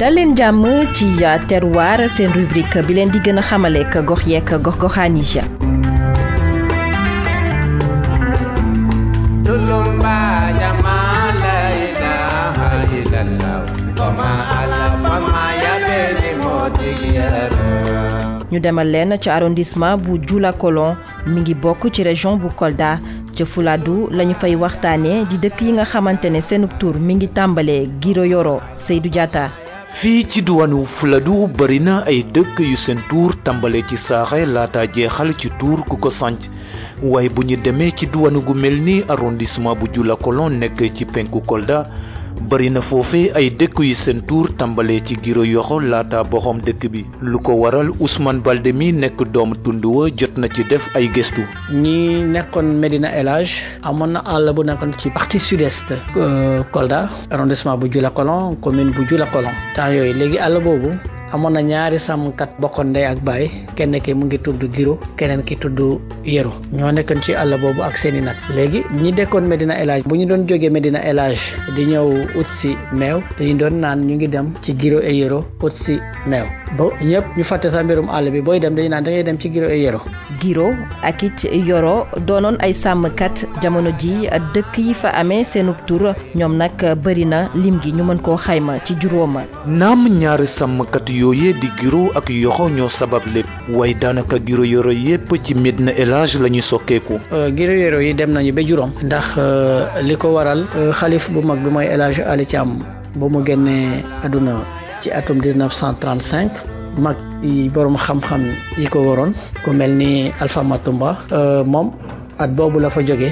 dal leen jàmm ci terroir seen rubrique bi leen di gën a xamaleek gox yeek gox goxaan yi ñu demal leen ci arrondissement bu Dioula Kolon mi ngi bokk ci région bu Kolda. Ca Fuladu lañu fay waxtaanee di dëkk yi nga xamante ne seenub tur mi ngi tàmbalee Giro Yoro Seydou Diatta. Fii ci diwaanu Fuladu bari na ay dëkk yu seen tuur tàmbalee ci saaxe laata jeexal ci tuur ku ko sanc waaye bu ñu demee ci diwaanu gu mel ni arrondissement bu Dioula Kolon nekk ci penku Kolda. Bari na foofee ay dëkk yu seen tuur tàmbalee ci giro yoxo laata boxom dëkk bi lu ko waral Ousmane Balde mi nekk doomu tund wa jot na ci def ay gëstu. ñi nekkoon Medina El amoon na àll bu nekkoon ci partie sud-est Kolda arrondissement bu Dioula Kolon commune bu Dioula Kolon temps yooyu léegi àll boobu amoon na ñaari sàmmkat bokkoon ndey ak baay kenn ki mu ngi tudd Giro keneen ki tudd Yero. Ñoo nekkoon ci àll boobu ak seeni nag. Léegi ñi dekkoon Medina El Hadj bu ñu doon jógee Medina El Hadj di ñëw ut si meew dañu doon naan ñu ngi dem ci Giro et Yero ut si meew. Ba ñëpp ñu fàtte sa mbirum àll bi booy dem dañu naan da ngay dem ci Giro et Yero. Giro ak it Yoro doonoon ay sàmmkat. Jamono ji dëkk yi fa amee seenub tur ñoom nag bëri na lim gi ñu mën koo xayma ci juróoma. naam ñaari sàmmkat yooye di giro ak yoxo ñoo sabab lépp waaye daanaka giro yoro yépp ci Medina El Hadj la ñu sokkeeku. giro yoro yi dem nañu ba juróom. ndax li ko waral xalif bu mag bi mooy El Hadj Ali Thiam ba mu génnee àdduna ci atum 1935. mag yi borom xam-xam yi ko waroon ku mel ni Alpha Matumba moom at boobu la fa jóge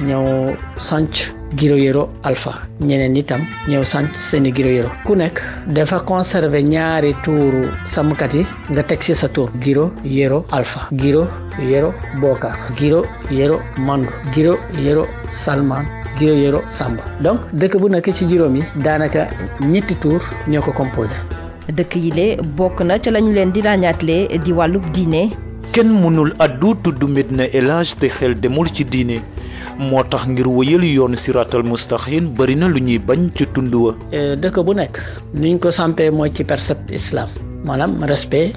ñëw sanc Giro Yoro Alpha. Ñeneen itam ñëw sanc seeni Giro Yoro ku nekk dafa conserver ñaari tuuru sàmmkat yi nga teg ci sa tuur Giro yero Alpha. Giro yero Bokar. Giro Yoro Mandu. Giro Yoro Salman Giro yero Samba donc dëkk bu nekk ci juróom yi daanaka ñetti tuur ñoo ko composé. Dëkk yi le bokk na ca lañu leen di ràññaatle di wàllub diine. Kenn mënul addu tudd Medina El Hadj te xel demul ci diine. Moo tax ngir wëyal yoon siratal mustaxin bari na lu ñuy bañ ci tund wa. Dëkk bu nekk niñ ko sampee mooy ci percept islam maanaam respect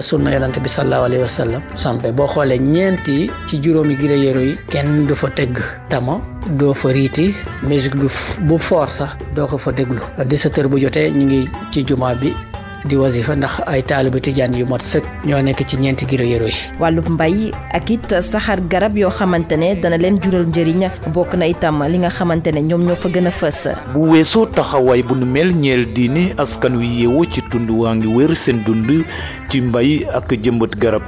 sunna yonante bi sallallahu alayhi wa sallam. Sampe boo xoolee ñeenti ci juróomi Giro Yoro yi kenn du fa tëgg tama doo fa riiti musique bu bu fort sax doo ko fa déglu. 17 heures bu jotee ñu ngi ci jumaa bi di wasifa ndax ay taaliba tijaan yu mot sëkk ñoo nekk ci ñeenti Giro yi. Wàllub mbay ak it saxaar garab yoo xamante ne dana leen jural njëriñ bokk na itam li nga xamante ne ñoom ñoo fa gën a fës. Bu weesoo taxawaay bu nu mel ñeel diine askan wi yeewoo ci tund waa ngi wér seen dund ci mbay ak jëmbat garab.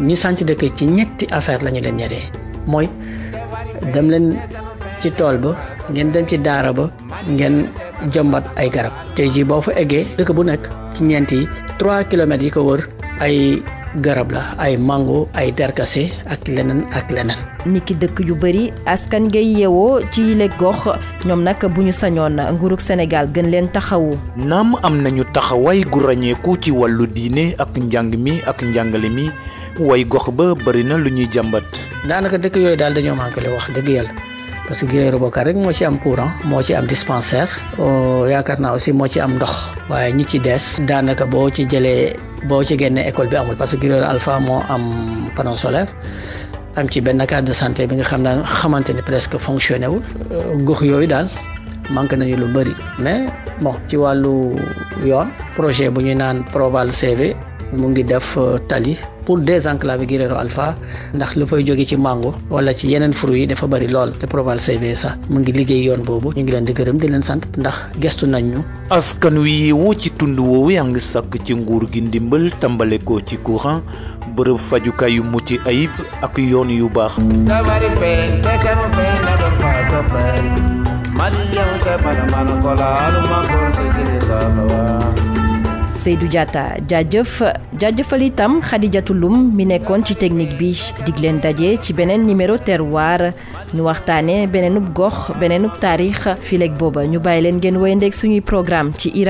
Ñi sànc dëkk ci ñetti affaire la ñu leen ñeree mooy dem leen ci tool ba ngeen dem ci daara ba ngeen jëmbat ay garab tey jii boo fa eggee dëkk bu nekk ci ñeent yi trois kilomètres yi ko wër ay garab la ay mango ay derkase ak leneen ak leneen. niki dëkk yu bëri askan ngay yeewoo ci yile gox ñoom nag bu ñu sañoon nguurug Sénégal gën leen taxawu. naam am nañu taxawaay gu ràññeeku ci wàllu diine ak njàng mi ak njàngale mi way gox ba bëri na lu ñuy jàmbat. daanaka dëkk yooyu daal dañoo manqué wax dëgg yàlla. Parce que Yoro Bokar rek moo ci am courant moo ci am dispensaire yaakaar naa aussi moo ci am ndox waaye ñi ci des daanaka boo ci jëlee boo ci génnee école bi amul parce que Yoro Alpha moo am panneau solaire am ci benn carte de santé bi nga xam ne xamante ni presque fonctionné wul. Gox yooyu daal manqué nañu lu bëri mais bon ci wàllu yoon projet bu ñuy naan Proval CV mu ngi def tali pour désenclaver Yoro Alpha ndax lu fay jóge ci mango wala ci yeneen fruits yi dafa bari lool te Proval CV sax mu ngi liggéey yoon boobu ñu ngi leen di gërëm di leen sant ndax gestu nañ ñu. askan wi yeewoo ci tund woowu yaa ngi sàkk ci nguur gi ndimbal tàmbale ko ci courant bërëb fajukaay yu mucc ayib ak yoon yu baax. Seydou Diatta. Jaajëf. Jaajëfal itam Khadijatou Lum mi nekkoon ci technique bi. Dig leen daje ci beneen numéro terroir. Ñu waxtaane beneenub gox beneenub taarix. Fileeg booba ñu bàyyi leen ngeen wéyandeeg suñuy programme ci i